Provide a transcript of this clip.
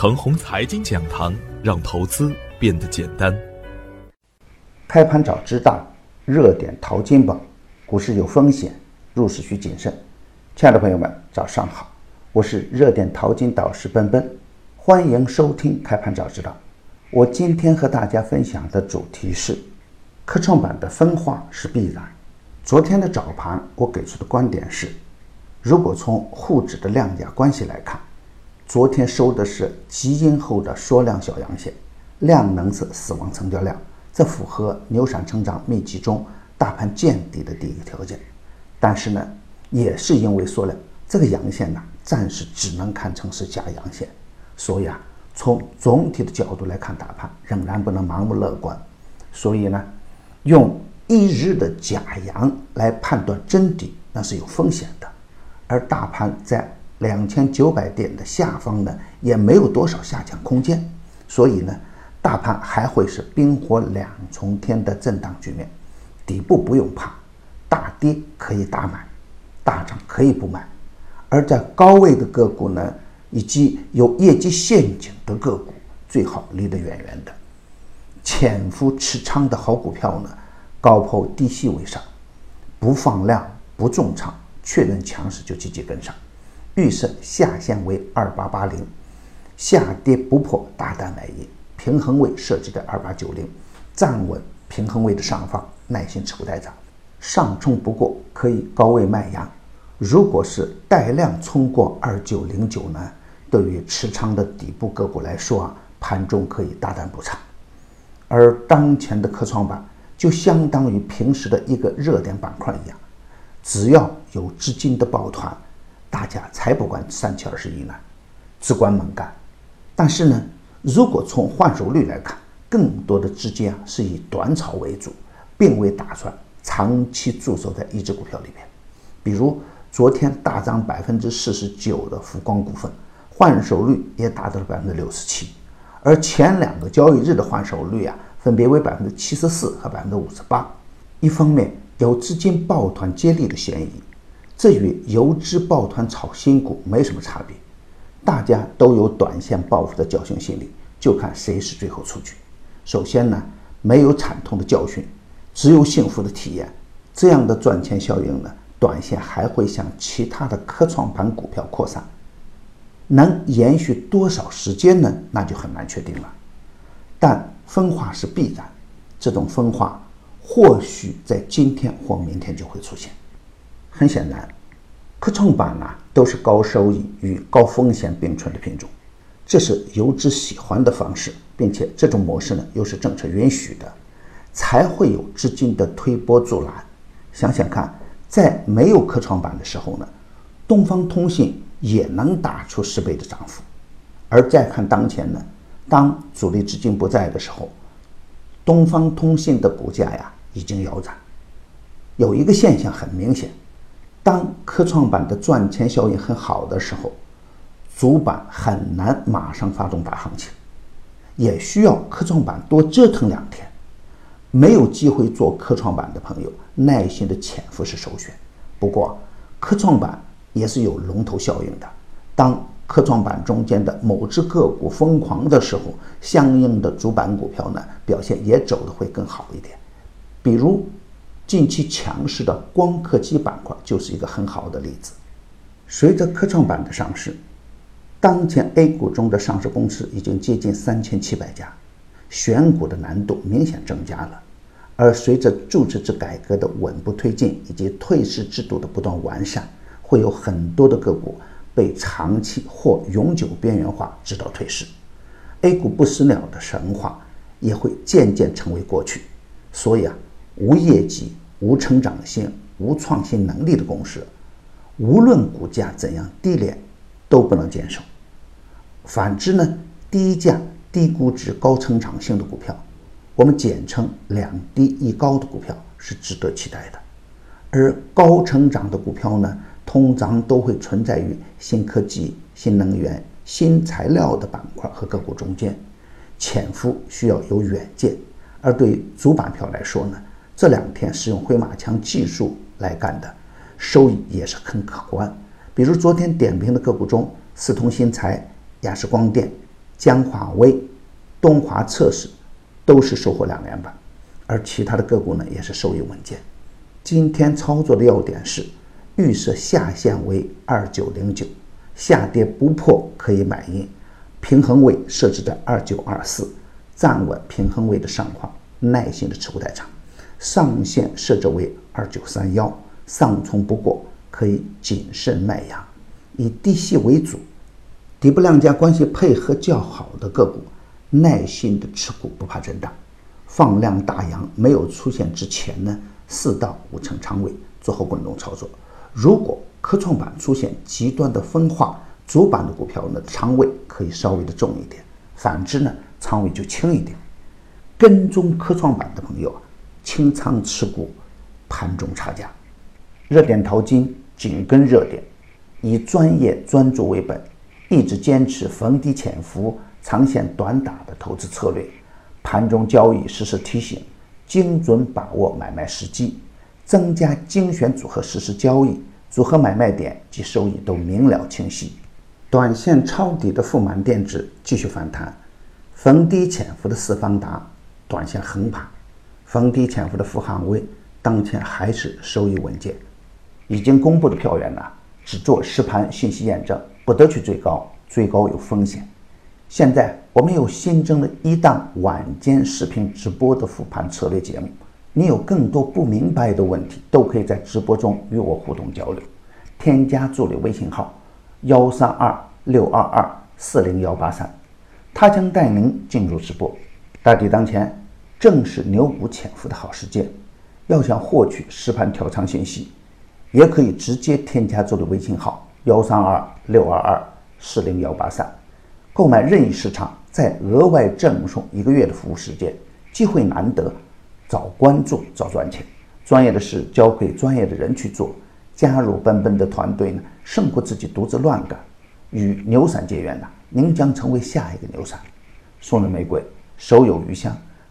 程红财经讲堂，让投资变得简单。开盘早知道，热点淘金宝，股市有风险，入市需谨慎。亲爱的朋友们，早上好，我是热点淘金导师奔奔，欢迎收听开盘早知道。我今天和大家分享的主题是，科创板的分化是必然。昨天的早盘，我给出的观点是，如果从沪指的量价关系来看。昨天收的是极阴后的缩量小阳线，量能是死亡成交量，这符合牛散成长密集中大盘见底的第一个条件。但是呢，也是因为缩量，这个阳线呢，暂时只能看成是假阳线。所以啊，从总体的角度来看，大盘仍然不能盲目乐观。所以呢，用一日的假阳来判断真底，那是有风险的。而大盘在。两千九百点的下方呢，也没有多少下降空间，所以呢，大盘还会是冰火两重天的震荡局面，底部不用怕，大跌可以打满，大涨可以不买，而在高位的个股呢，以及有业绩陷阱的个股，最好离得远远的，潜伏持仓的好股票呢，高抛低吸为上，不放量不重仓，确认强势就积极跟上。预设下限为二八八零，下跌不破大胆买进，平衡位设置在二八九零，站稳平衡位的上方，耐心持股待涨。上冲不过可以高位卖压，如果是带量冲过二九零九呢？对于持仓的底部个股来说啊，盘中可以大胆补仓。而当前的科创板就相当于平时的一个热点板块一样，只要有资金的抱团。大家才不管三七二十一呢，只管猛干。但是呢，如果从换手率来看，更多的资金啊是以短炒为主，并未打算长期驻守在一只股票里面。比如昨天大涨百分之四十九的福光股份，换手率也达到了百分之六十七，而前两个交易日的换手率啊，分别为百分之七十四和百分之五十八。一方面有资金抱团接力的嫌疑。这与游资抱团炒新股没什么差别，大家都有短线报复的侥幸心理，就看谁是最后出局。首先呢，没有惨痛的教训，只有幸福的体验，这样的赚钱效应呢，短线还会向其他的科创板股票扩散，能延续多少时间呢？那就很难确定了。但分化是必然，这种分化或许在今天或明天就会出现。很显然，科创板呢都是高收益与高风险并存的品种，这是游资喜欢的方式，并且这种模式呢又是政策允许的，才会有资金的推波助澜。想想看，在没有科创板的时候呢，东方通信也能打出十倍的涨幅，而再看当前呢，当主力资金不在的时候，东方通信的股价呀已经腰斩。有一个现象很明显。当科创板的赚钱效应很好的时候，主板很难马上发动大行情，也需要科创板多折腾两天。没有机会做科创板的朋友，耐心的潜伏是首选。不过，科创板也是有龙头效应的。当科创板中间的某只个股疯狂的时候，相应的主板股票呢表现也走的会更好一点，比如。近期强势的光刻机板块就是一个很好的例子。随着科创板的上市，当前 A 股中的上市公司已经接近三千七百家，选股的难度明显增加了。而随着注册制改革的稳步推进以及退市制度的不断完善，会有很多的个股被长期或永久边缘化，直到退市。A 股不死鸟的神话也会渐渐成为过去。所以啊。无业绩、无成长性、无创新能力的公司，无论股价怎样低廉，都不能坚守。反之呢，低价、低估值、高成长性的股票，我们简称两低一高的股票是值得期待的。而高成长的股票呢，通常都会存在于新科技、新能源、新材料的板块和个股中间，潜伏需要有远见。而对主板票来说呢？这两天是用灰马枪技术来干的，收益也是很可观。比如昨天点评的个股中，四通新材、亚视光电、江华威、东华测试都是收获两连板，而其他的个股呢也是收益稳健。今天操作的要点是预设下限为二九零九，下跌不破可以买进，平衡位设置在二九二四，站稳平衡位的上方，耐心的持股待涨。上限设置为二九三幺，上冲不过可以谨慎卖压，以低吸为主，底部量价关系配合较好的个股，耐心的持股不怕震荡，放量大阳没有出现之前呢，四到五成仓位做好滚动操作。如果科创板出现极端的分化，主板的股票呢仓位可以稍微的重一点，反之呢仓位就轻一点。跟踪科创板的朋友啊。清仓持股，盘中差价，热点淘金紧跟热点，以专业专注为本，一直坚持逢低潜伏、长线短打的投资策略。盘中交易实时提醒，精准把握买卖时机，增加精选组合实时交易，组合买卖点及收益都明了清晰。短线抄底的富满电子继续反弹，逢低潜伏的四方达短线横盘。逢低潜伏的富航威，当前还是收益稳健。已经公布的票源呢，只做实盘信息验证，不得去追高，追高有风险。现在我们有新增了一档晚间视频直播的复盘策略节目，你有更多不明白的问题，都可以在直播中与我互动交流。添加助理微信号幺三二六二二四零幺八三，他将带您进入直播。大敌当前。正是牛股潜伏的好时间，要想获取实盘调仓信息，也可以直接添加助理微信号幺三二六二二四零幺八三，购买任意市场，再额外赠送一个月的服务时间，机会难得，早关注早赚钱。专业的事交给专业的人去做，加入奔奔的团队呢，胜过自己独自乱干。与牛散结缘呢，您将成为下一个牛散。送人玫瑰，手有余香。